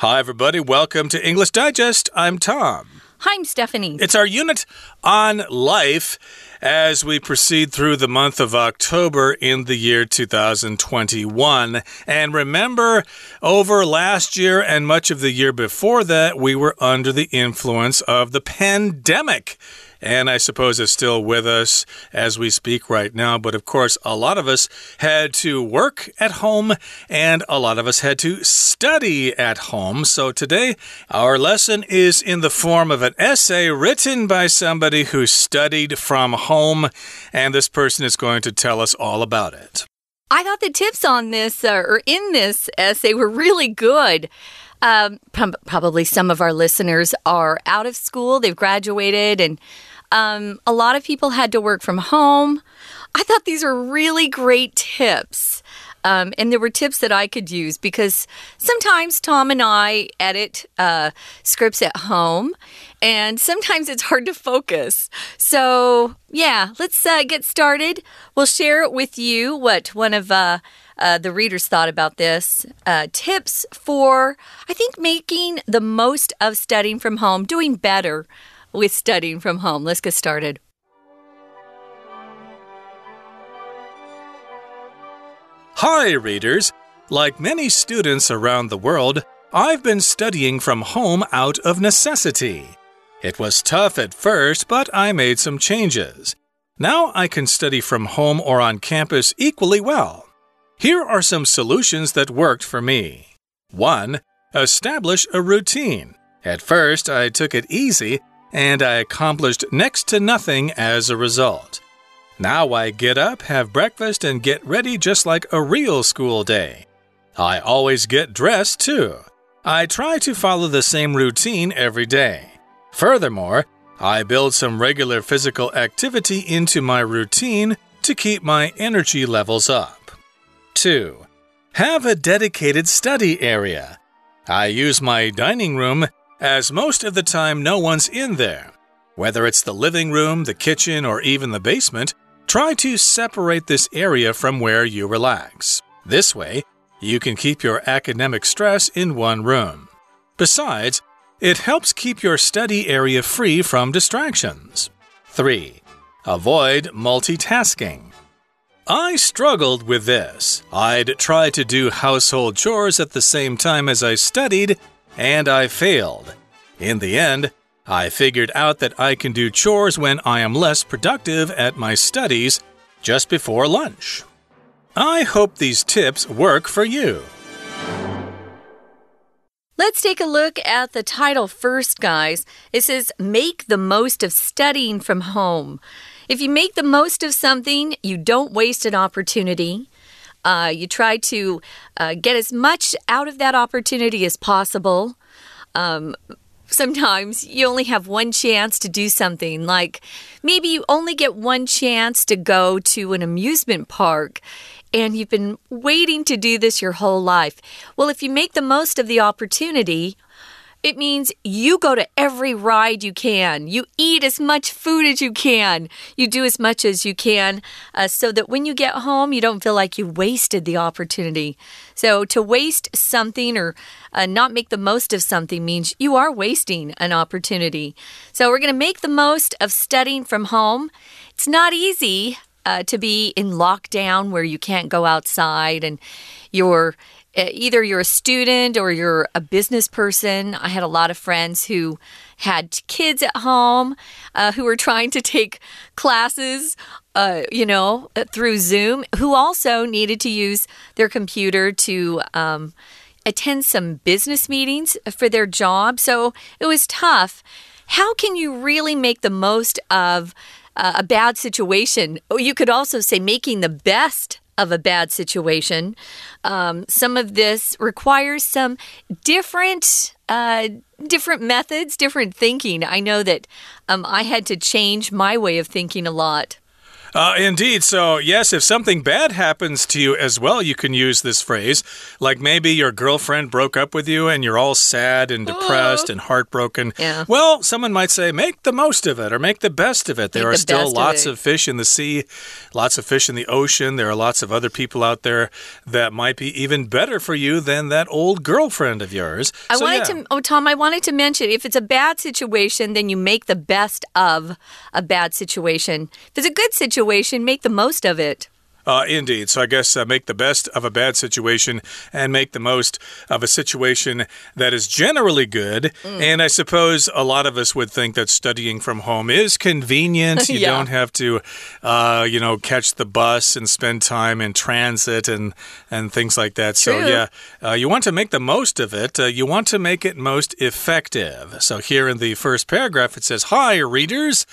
Hi, everybody. Welcome to English Digest. I'm Tom. Hi, I'm Stephanie. It's our unit on life as we proceed through the month of October in the year 2021. And remember, over last year and much of the year before that, we were under the influence of the pandemic and I suppose is still with us as we speak right now. But of course, a lot of us had to work at home and a lot of us had to study at home. So today, our lesson is in the form of an essay written by somebody who studied from home, and this person is going to tell us all about it. I thought the tips on this uh, or in this essay were really good. Um, probably some of our listeners are out of school, they've graduated, and um, a lot of people had to work from home. I thought these were really great tips. Um, and there were tips that I could use because sometimes Tom and I edit uh, scripts at home, and sometimes it's hard to focus. So, yeah, let's uh, get started. We'll share with you what one of uh, uh, the readers thought about this. Uh, tips for, I think, making the most of studying from home, doing better with studying from home. Let's get started. Hi, readers. Like many students around the world, I've been studying from home out of necessity. It was tough at first, but I made some changes. Now I can study from home or on campus equally well. Here are some solutions that worked for me. 1. Establish a routine. At first, I took it easy and I accomplished next to nothing as a result. Now I get up, have breakfast, and get ready just like a real school day. I always get dressed too. I try to follow the same routine every day. Furthermore, I build some regular physical activity into my routine to keep my energy levels up. 2. Have a dedicated study area. I use my dining room as most of the time no one's in there. Whether it's the living room, the kitchen, or even the basement, try to separate this area from where you relax. This way, you can keep your academic stress in one room. Besides, it helps keep your study area free from distractions. 3. Avoid multitasking. I struggled with this. I'd try to do household chores at the same time as I studied, and I failed. In the end, I figured out that I can do chores when I am less productive at my studies just before lunch. I hope these tips work for you. Let's take a look at the title first, guys. It says, Make the most of studying from home. If you make the most of something, you don't waste an opportunity. Uh, you try to uh, get as much out of that opportunity as possible. Um, sometimes you only have one chance to do something, like maybe you only get one chance to go to an amusement park and you've been waiting to do this your whole life. Well, if you make the most of the opportunity, it means you go to every ride you can. You eat as much food as you can. You do as much as you can uh, so that when you get home, you don't feel like you wasted the opportunity. So, to waste something or uh, not make the most of something means you are wasting an opportunity. So, we're going to make the most of studying from home. It's not easy. Uh, to be in lockdown where you can't go outside and you're either you're a student or you're a business person. I had a lot of friends who had kids at home uh, who were trying to take classes, uh, you know, uh, through Zoom, who also needed to use their computer to. Um, attend some business meetings for their job. So it was tough. How can you really make the most of uh, a bad situation? Oh, you could also say making the best of a bad situation. Um, some of this requires some different. Uh, different methods, different thinking. I know that um, I had to change my way of thinking a lot. Uh, indeed. So, yes, if something bad happens to you as well, you can use this phrase. Like maybe your girlfriend broke up with you and you're all sad and depressed oh. and heartbroken. Yeah. Well, someone might say, make the most of it or make the best of it. There make are still lots of, of, fish in the sea, lots of fish in the ocean. There are lots of other people out there that might be even better for you than that old girlfriend of yours. I so, wanted yeah. to, oh, Tom, I wanted to mention if it's a bad situation, then you make the best of a bad situation. If it's a good situation, make the most of it. Uh, indeed. So I guess uh, make the best of a bad situation and make the most of a situation that is generally good. Mm. And I suppose a lot of us would think that studying from home is convenient. You yeah. don't have to, uh, you know, catch the bus and spend time in transit and and things like that. True. So yeah, uh, you want to make the most of it. Uh, you want to make it most effective. So here in the first paragraph, it says, "Hi, readers."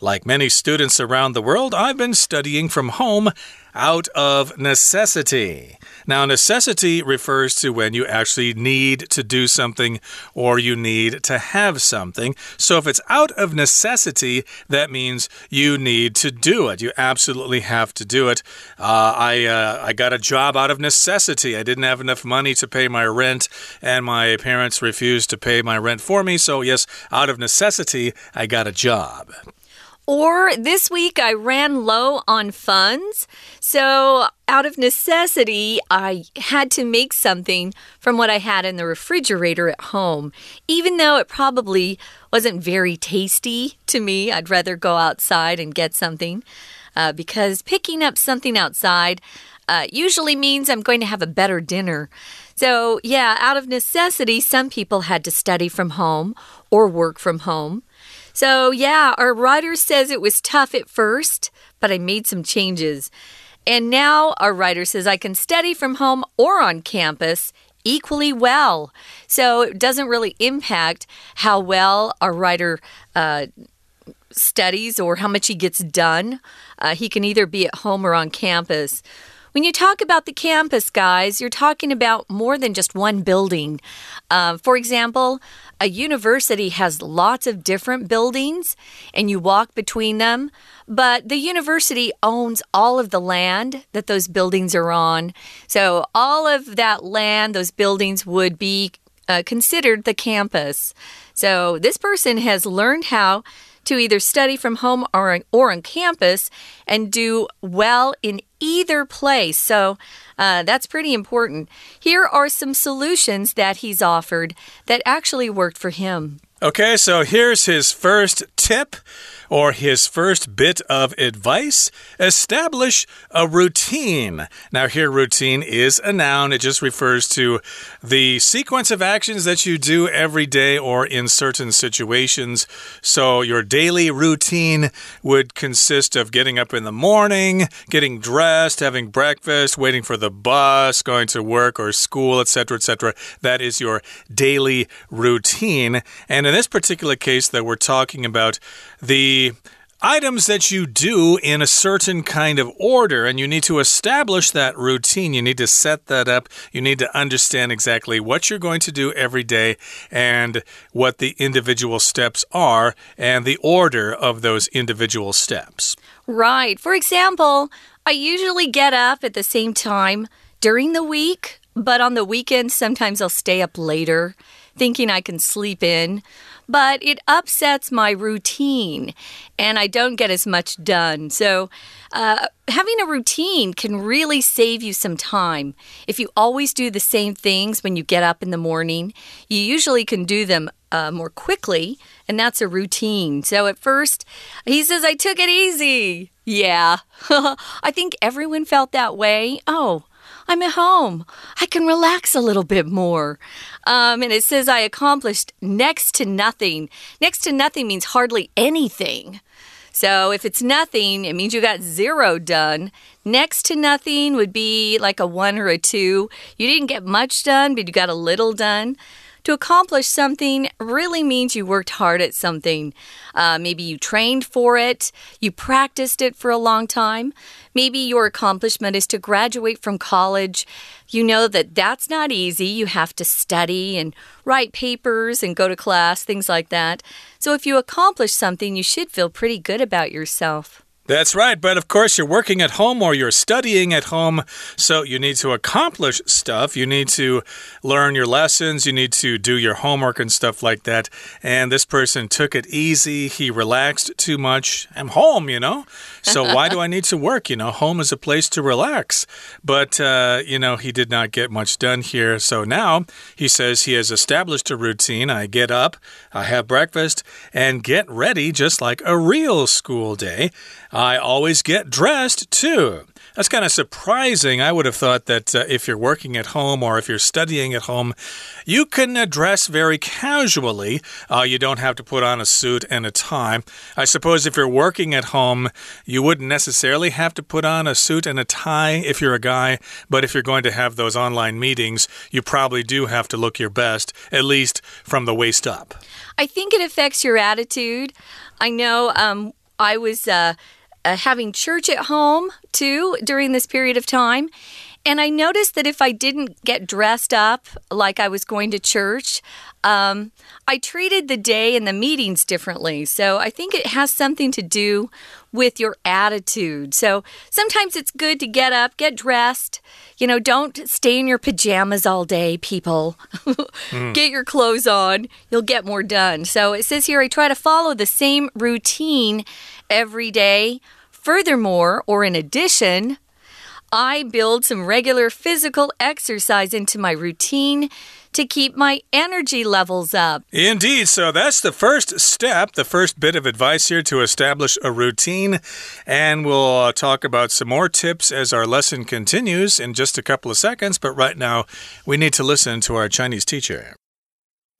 Like many students around the world, I've been studying from home out of necessity. Now, necessity refers to when you actually need to do something or you need to have something. So, if it's out of necessity, that means you need to do it. You absolutely have to do it. Uh, I, uh, I got a job out of necessity. I didn't have enough money to pay my rent, and my parents refused to pay my rent for me. So, yes, out of necessity, I got a job. Or this week I ran low on funds. So, out of necessity, I had to make something from what I had in the refrigerator at home. Even though it probably wasn't very tasty to me, I'd rather go outside and get something. Uh, because picking up something outside uh, usually means I'm going to have a better dinner. So, yeah, out of necessity, some people had to study from home or work from home. So, yeah, our writer says it was tough at first, but I made some changes. And now our writer says I can study from home or on campus equally well. So it doesn't really impact how well our writer uh, studies or how much he gets done. Uh, he can either be at home or on campus. When you talk about the campus, guys, you're talking about more than just one building. Uh, for example, a university has lots of different buildings and you walk between them, but the university owns all of the land that those buildings are on. So, all of that land, those buildings would be uh, considered the campus. So, this person has learned how to either study from home or, or on campus and do well in either place. So uh, that's pretty important. Here are some solutions that he's offered that actually worked for him. Okay, so here's his first tip or his first bit of advice establish a routine. Now, here, routine is a noun, it just refers to the sequence of actions that you do every day or in certain situations. So, your daily routine would consist of getting up in the morning, getting dressed, having breakfast, waiting for the bus, going to work or school, etc., etc. That is your daily routine. And in this particular case that we're talking about, the items that you do in a certain kind of order, and you need to establish that routine. You need to set that up. You need to understand exactly what you're going to do every day and what the individual steps are and the order of those individual steps. Right. For example, I usually get up at the same time during the week, but on the weekend, sometimes I'll stay up later thinking I can sleep in but it upsets my routine and I don't get as much done. So, uh, having a routine can really save you some time. If you always do the same things when you get up in the morning, you usually can do them uh, more quickly, and that's a routine. So, at first, he says, I took it easy. Yeah, I think everyone felt that way. Oh, I'm at home. I can relax a little bit more. Um, and it says I accomplished next to nothing. Next to nothing means hardly anything. So if it's nothing, it means you got zero done. Next to nothing would be like a one or a two. You didn't get much done, but you got a little done. To accomplish something really means you worked hard at something. Uh, maybe you trained for it, you practiced it for a long time. Maybe your accomplishment is to graduate from college. You know that that's not easy. You have to study and write papers and go to class, things like that. So if you accomplish something, you should feel pretty good about yourself. That's right. But of course, you're working at home or you're studying at home. So you need to accomplish stuff. You need to learn your lessons. You need to do your homework and stuff like that. And this person took it easy. He relaxed too much. I'm home, you know? So why do I need to work? You know, home is a place to relax. But, uh, you know, he did not get much done here. So now he says he has established a routine. I get up, I have breakfast, and get ready just like a real school day. I always get dressed too. That's kind of surprising. I would have thought that uh, if you're working at home or if you're studying at home, you can uh, dress very casually. Uh, you don't have to put on a suit and a tie. I suppose if you're working at home, you wouldn't necessarily have to put on a suit and a tie if you're a guy, but if you're going to have those online meetings, you probably do have to look your best, at least from the waist up. I think it affects your attitude. I know um, I was. Uh, uh, having church at home too during this period of time. And I noticed that if I didn't get dressed up like I was going to church, um, I treated the day and the meetings differently. So I think it has something to do with your attitude. So sometimes it's good to get up, get dressed. You know, don't stay in your pajamas all day, people. mm. Get your clothes on, you'll get more done. So it says here I try to follow the same routine every day. Furthermore, or in addition, I build some regular physical exercise into my routine to keep my energy levels up. Indeed. So that's the first step, the first bit of advice here to establish a routine. And we'll uh, talk about some more tips as our lesson continues in just a couple of seconds. But right now, we need to listen to our Chinese teacher.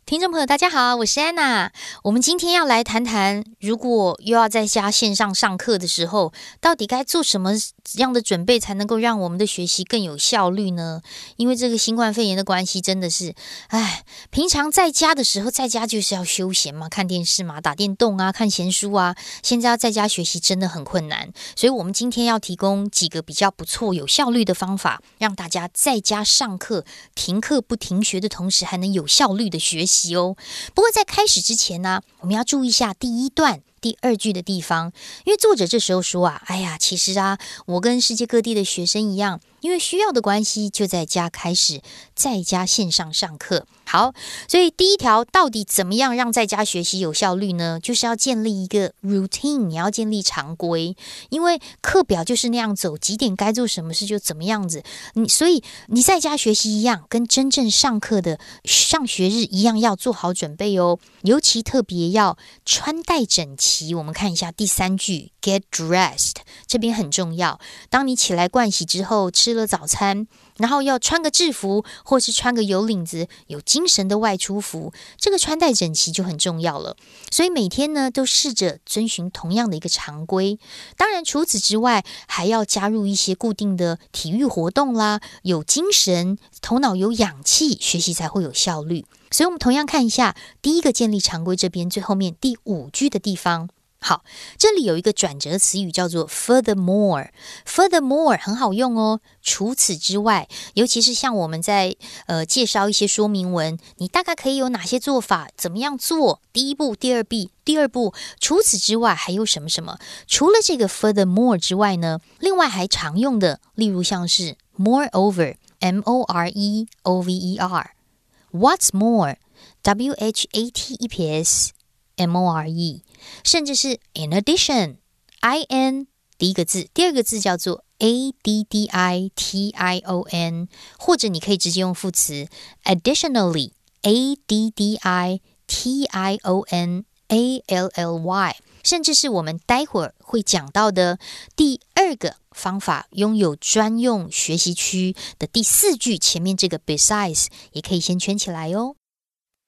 听众朋友，大家好，我是安娜。我们今天要来谈谈，如果又要在家线上上课的时候，到底该做什么样的准备，才能够让我们的学习更有效率呢？因为这个新冠肺炎的关系，真的是，哎，平常在家的时候，在家就是要休闲嘛，看电视嘛，打电动啊，看闲书啊。现在要在家学习，真的很困难。所以，我们今天要提供几个比较不错、有效率的方法，让大家在家上课，停课不停学的同时，还能有效率的学习。哦，不过在开始之前呢，我们要注意一下第一段。第二句的地方，因为作者这时候说啊，哎呀，其实啊，我跟世界各地的学生一样，因为需要的关系，就在家开始在家线上上课。好，所以第一条到底怎么样让在家学习有效率呢？就是要建立一个 routine，你要建立常规，因为课表就是那样走，几点该做什么事就怎么样子。你所以你在家学习一样，跟真正上课的上学日一样，要做好准备哦。尤其特别要穿戴整齐。我们看一下第三句，get dressed，这边很重要。当你起来盥洗之后，吃了早餐。然后要穿个制服，或是穿个有领子、有精神的外出服，这个穿戴整齐就很重要了。所以每天呢，都试着遵循同样的一个常规。当然，除此之外，还要加入一些固定的体育活动啦，有精神、头脑有氧气，学习才会有效率。所以，我们同样看一下第一个建立常规这边最后面第五句的地方。好，这里有一个转折词语叫做 furthermore。furthermore 很好用哦。除此之外，尤其是像我们在呃介绍一些说明文，你大概可以有哪些做法？怎么样做？第一步、第二步、第二步。除此之外，还有什么什么？除了这个 furthermore 之外呢？另外还常用的，例如像是 moreover，m o r e o v e r，what's more，w h a t e p s。M O R E，甚至是 in addition，I N 第一个字，第二个字叫做 A D D I T I O N，或者你可以直接用副词 additionally，A D D I T I O N A L L Y，甚至是我们待会儿会讲到的第二个方法，拥有专用学习区的第四句前面这个 besides 也可以先圈起来哦。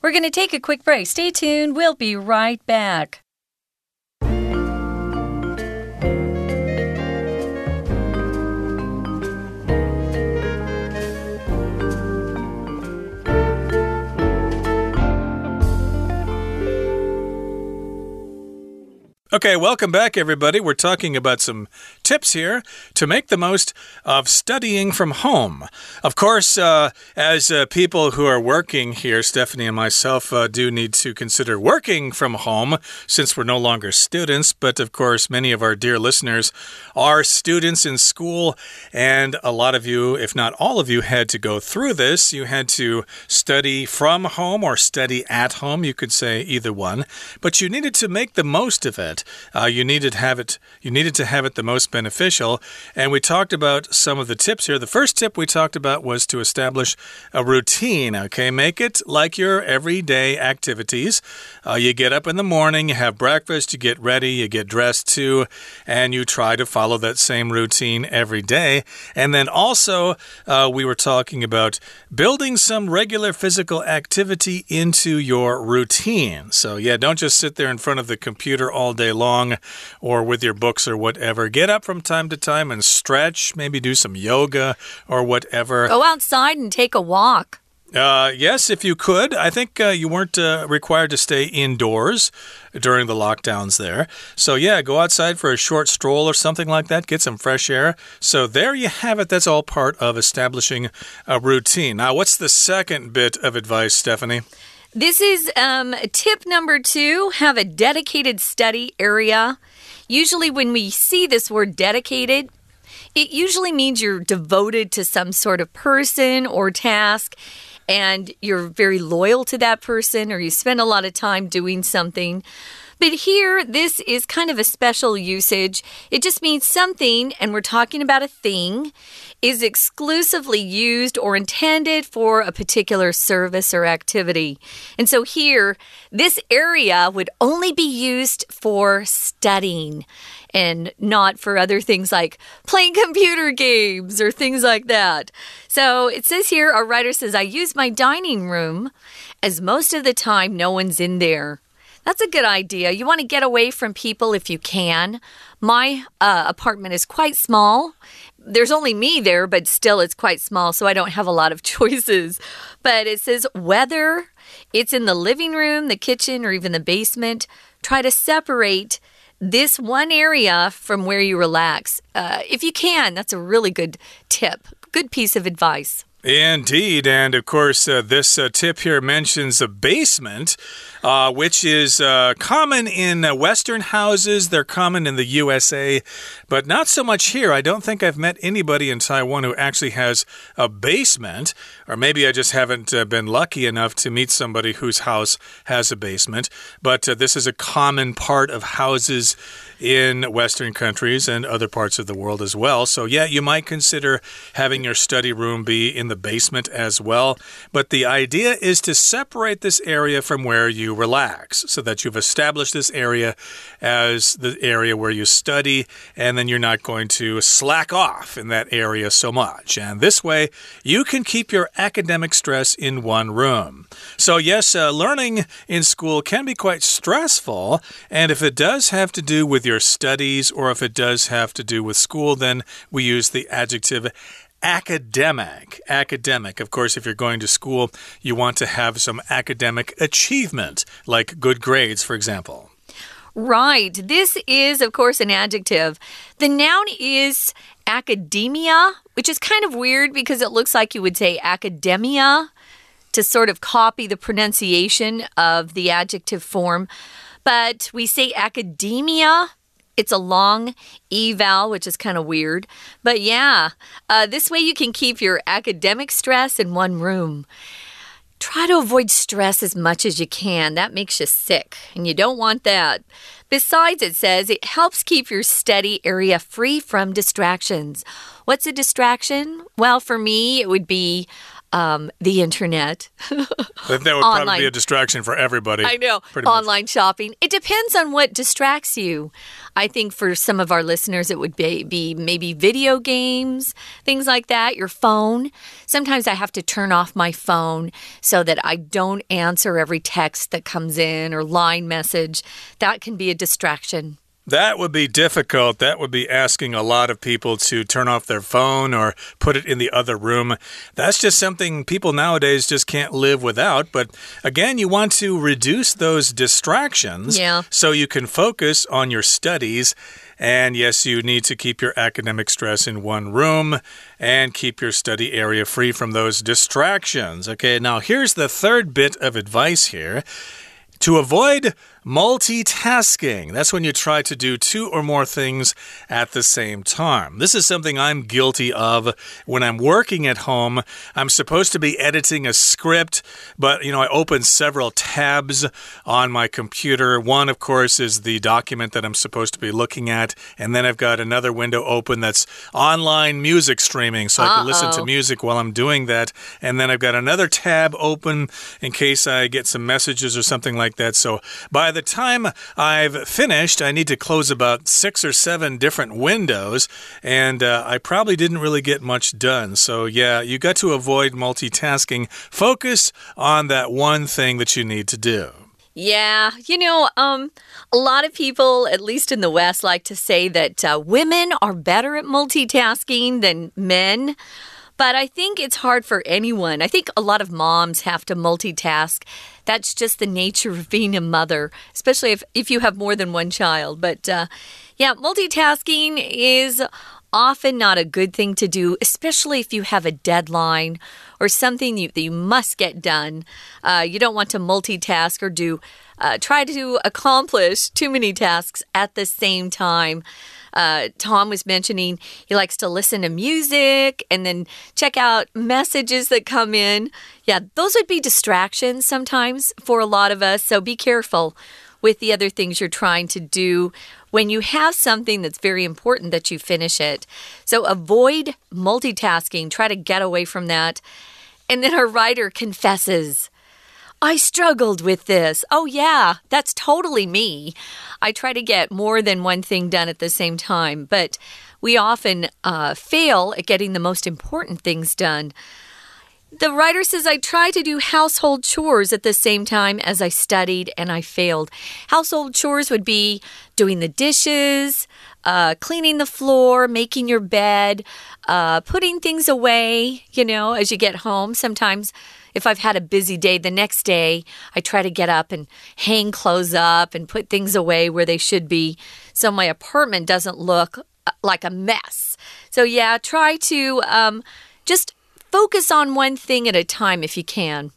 We're going to take a quick break. Stay tuned. We'll be right back. Okay, welcome back, everybody. We're talking about some tips here to make the most of studying from home. Of course, uh, as uh, people who are working here, Stephanie and myself uh, do need to consider working from home since we're no longer students. But of course, many of our dear listeners are students in school, and a lot of you, if not all of you, had to go through this. You had to study from home or study at home. You could say either one, but you needed to make the most of it. Uh, you needed to have it. You needed to have it the most beneficial. And we talked about some of the tips here. The first tip we talked about was to establish a routine. Okay, make it like your everyday activities. Uh, you get up in the morning, you have breakfast, you get ready, you get dressed too, and you try to follow that same routine every day. And then also, uh, we were talking about building some regular physical activity into your routine. So, yeah, don't just sit there in front of the computer all day long or with your books or whatever. Get up from time to time and stretch, maybe do some yoga or whatever. Go outside and take a walk. Uh, yes, if you could. I think uh, you weren't uh, required to stay indoors during the lockdowns there. So, yeah, go outside for a short stroll or something like that, get some fresh air. So, there you have it. That's all part of establishing a routine. Now, what's the second bit of advice, Stephanie? This is um, tip number two have a dedicated study area. Usually, when we see this word dedicated, it usually means you're devoted to some sort of person or task and you're very loyal to that person or you spend a lot of time doing something. But here, this is kind of a special usage. It just means something, and we're talking about a thing, is exclusively used or intended for a particular service or activity. And so here, this area would only be used for studying and not for other things like playing computer games or things like that. So it says here, our writer says, I use my dining room as most of the time no one's in there. That's a good idea. You want to get away from people if you can. My uh, apartment is quite small. There's only me there, but still it's quite small, so I don't have a lot of choices. But it says whether it's in the living room, the kitchen, or even the basement, try to separate this one area from where you relax. Uh, if you can, that's a really good tip. Good piece of advice. Indeed. And of course, uh, this uh, tip here mentions a basement, uh, which is uh, common in uh, Western houses. They're common in the USA, but not so much here. I don't think I've met anybody in Taiwan who actually has a basement, or maybe I just haven't uh, been lucky enough to meet somebody whose house has a basement. But this is a common part of houses in Western countries and other parts of the world as well. So, yeah, you might consider having your study room be in the basement as well. But the idea is to separate this area from where you relax so that you've established this area as the area where you study, and then you're not going to slack off in that area so much. And this way, you can keep your academic stress in one room. So, yes, uh, learning in school can be quite stressful, and if it does have to do with your studies or if it does have to do with school, then we use the adjective academic. Academic. Of course, if you're going to school, you want to have some academic achievement, like good grades, for example. Right. This is, of course, an adjective. The noun is academia, which is kind of weird because it looks like you would say academia to sort of copy the pronunciation of the adjective form. But we say academia it's a long eval, which is kind of weird. But yeah, uh, this way you can keep your academic stress in one room. Try to avoid stress as much as you can. That makes you sick, and you don't want that. Besides, it says it helps keep your study area free from distractions. What's a distraction? Well, for me, it would be um, the internet. that would probably be a distraction for everybody. I know. Online much. shopping. It depends on what distracts you. I think for some of our listeners, it would be, be maybe video games, things like that, your phone. Sometimes I have to turn off my phone so that I don't answer every text that comes in or line message. That can be a distraction. That would be difficult. That would be asking a lot of people to turn off their phone or put it in the other room. That's just something people nowadays just can't live without. But again, you want to reduce those distractions yeah. so you can focus on your studies. And yes, you need to keep your academic stress in one room and keep your study area free from those distractions. Okay, now here's the third bit of advice here. To avoid multitasking, that's when you try to do two or more things at the same time. This is something I'm guilty of when I'm working at home. I'm supposed to be editing a script, but you know, I open several tabs on my computer. One, of course, is the document that I'm supposed to be looking at, and then I've got another window open that's online music streaming, so I can uh -oh. listen to music while I'm doing that. And then I've got another tab open in case I get some messages or something like like that. So by the time I've finished, I need to close about six or seven different windows, and uh, I probably didn't really get much done. So yeah, you got to avoid multitasking. Focus on that one thing that you need to do. Yeah, you know, um, a lot of people, at least in the West, like to say that uh, women are better at multitasking than men. But I think it's hard for anyone. I think a lot of moms have to multitask. That's just the nature of being a mother, especially if, if you have more than one child. But uh, yeah, multitasking is often not a good thing to do, especially if you have a deadline or something you, that you must get done. Uh, you don't want to multitask or do uh, try to accomplish too many tasks at the same time. Uh, Tom was mentioning he likes to listen to music and then check out messages that come in. Yeah, those would be distractions sometimes for a lot of us. So be careful with the other things you're trying to do when you have something that's very important that you finish it. So avoid multitasking, try to get away from that. And then our writer confesses. I struggled with this. Oh, yeah, that's totally me. I try to get more than one thing done at the same time, but we often uh, fail at getting the most important things done. The writer says, I tried to do household chores at the same time as I studied and I failed. Household chores would be doing the dishes, uh, cleaning the floor, making your bed, uh, putting things away, you know, as you get home. Sometimes if I've had a busy day, the next day I try to get up and hang clothes up and put things away where they should be so my apartment doesn't look uh, like a mess. So, yeah, try to um, just focus on one thing at a time if you can.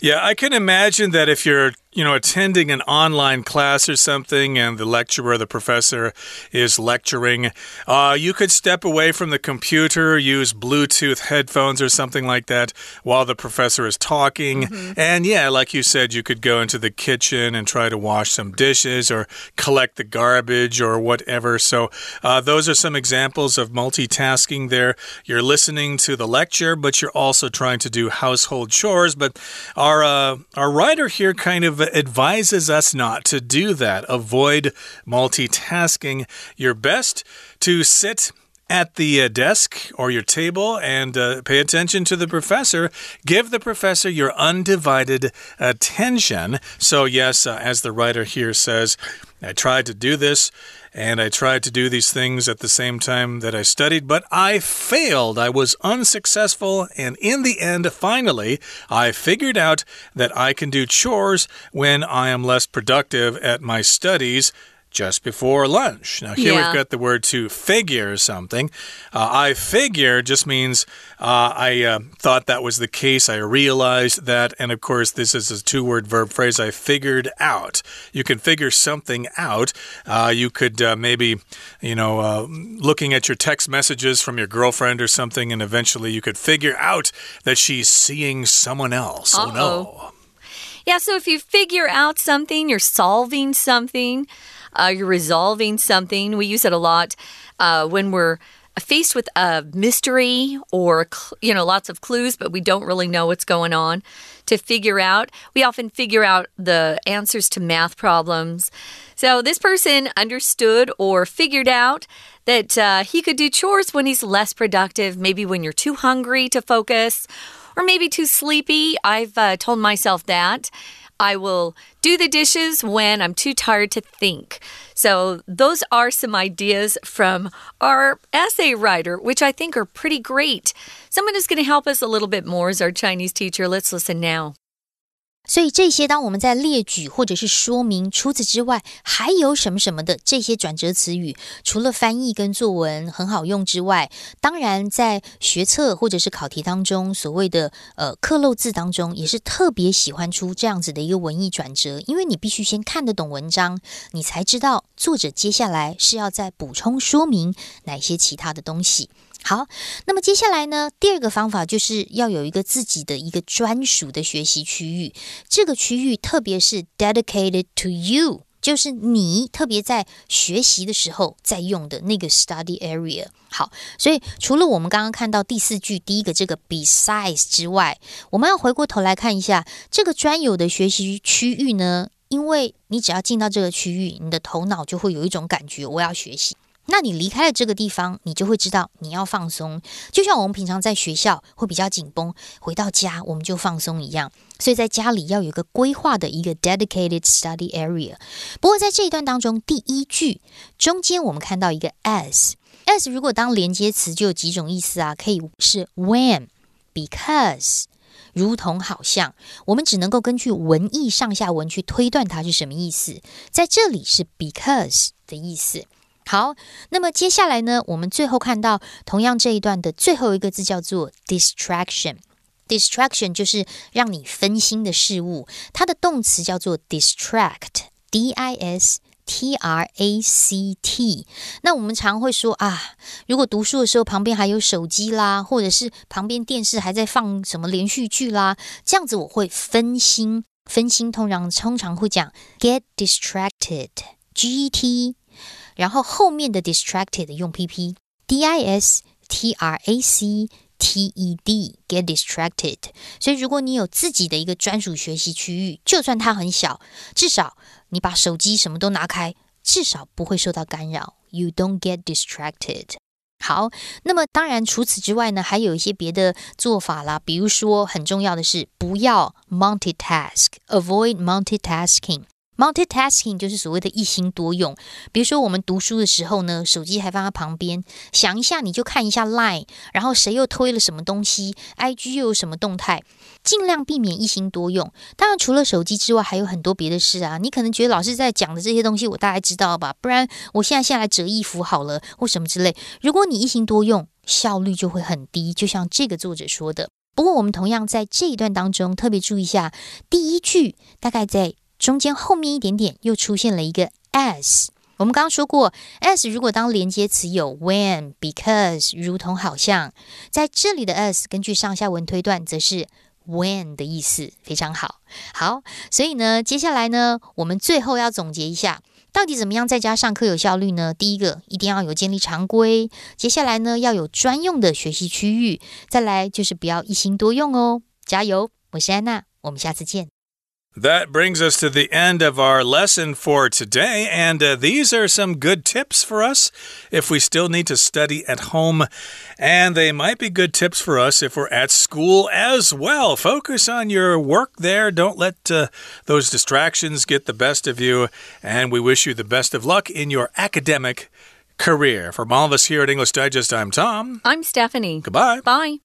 Yeah, I can imagine that if you're you know, attending an online class or something and the lecturer, the professor is lecturing, uh, you could step away from the computer, use Bluetooth headphones or something like that while the professor is talking. Mm -hmm. And yeah, like you said, you could go into the kitchen and try to wash some dishes or collect the garbage or whatever. So, uh, those are some examples of multitasking there. You're listening to the lecture, but you're also trying to do household chores. But our, uh, our writer here kind of advises us not to do that. Avoid multitasking. You're best to sit at the uh, desk or your table and uh, pay attention to the professor. Give the professor your undivided attention. So, yes, uh, as the writer here says, I tried to do this and I tried to do these things at the same time that I studied, but I failed. I was unsuccessful, and in the end, finally, I figured out that I can do chores when I am less productive at my studies just before lunch. Now, here yeah. we've got the word to figure something. Uh, I figure just means uh, I uh, thought that was the case. I realized that. And of course, this is a two word verb phrase I figured out. You can figure something out. Uh, you could uh, maybe, you know, uh, looking at your text messages from your girlfriend or something, and eventually you could figure out that she's seeing someone else. -oh. oh no. Yeah, so if you figure out something, you're solving something uh, you're resolving something. We use it a lot uh, when we're faced with a mystery or you know lots of clues but we don't really know what's going on. To figure out we often figure out the answers to math problems. So this person understood or figured out that uh, he could do chores when he's less productive maybe when you're too hungry to focus or maybe too sleepy. I've uh, told myself that I will do the dishes when I'm too tired to think. So, those are some ideas from our essay writer, which I think are pretty great. Someone is going to help us a little bit more as our Chinese teacher. Let's listen now. 所以这些，当我们在列举或者是说明，除此之外还有什么什么的这些转折词语，除了翻译跟作文很好用之外，当然在学测或者是考题当中，所谓的呃刻漏字当中，也是特别喜欢出这样子的一个文艺转折，因为你必须先看得懂文章，你才知道作者接下来是要再补充说明哪些其他的东西。好，那么接下来呢？第二个方法就是要有一个自己的一个专属的学习区域。这个区域特别是 dedicated to you，就是你特别在学习的时候在用的那个 study area。好，所以除了我们刚刚看到第四句第一个这个 besides 之外，我们要回过头来看一下这个专有的学习区域呢？因为你只要进到这个区域，你的头脑就会有一种感觉，我要学习。那你离开了这个地方，你就会知道你要放松，就像我们平常在学校会比较紧绷，回到家我们就放松一样。所以在家里要有一个规划的一个 dedicated study area。不过在这一段当中，第一句中间我们看到一个 as，as 如果当连接词就有几种意思啊，可以是 when，because，如同好像，我们只能够根据文意上下文去推断它是什么意思。在这里是 because 的意思。好，那么接下来呢？我们最后看到同样这一段的最后一个字叫做 distraction。distraction 就是让你分心的事物，它的动词叫做 distract，d i s t r a c t。那我们常会说啊，如果读书的时候旁边还有手机啦，或者是旁边电视还在放什么连续剧啦，这样子我会分心。分心通常通常会讲 get distracted，g t。然后后面的 distracted 用 pp，d i s t r a c t e d get distracted。所以如果你有自己的一个专属学习区域，就算它很小，至少你把手机什么都拿开，至少不会受到干扰。You don't get distracted。好，那么当然除此之外呢，还有一些别的做法啦。比如说很重要的是，不要 multitask，avoid multitasking。Multitasking 就是所谓的一心多用。比如说，我们读书的时候呢，手机还放在旁边，想一下你就看一下 Line，然后谁又推了什么东西，IG 又有什么动态，尽量避免一心多用。当然，除了手机之外，还有很多别的事啊。你可能觉得老师在讲的这些东西，我大概知道吧？不然我现在下来折衣服好了，或什么之类。如果你一心多用，效率就会很低。就像这个作者说的。不过，我们同样在这一段当中特别注意一下，第一句大概在。中间后面一点点又出现了一个 as，我们刚刚说过，as 如果当连接词有 when、because，如同好像，在这里的 as 根据上下文推断，则是 when 的意思，非常好。好，所以呢，接下来呢，我们最后要总结一下，到底怎么样在家上课有效率呢？第一个，一定要有建立常规；接下来呢，要有专用的学习区域；再来就是不要一心多用哦。加油！我是安娜，我们下次见。That brings us to the end of our lesson for today. And uh, these are some good tips for us if we still need to study at home. And they might be good tips for us if we're at school as well. Focus on your work there. Don't let uh, those distractions get the best of you. And we wish you the best of luck in your academic career. From all of us here at English Digest, I'm Tom. I'm Stephanie. Goodbye. Bye.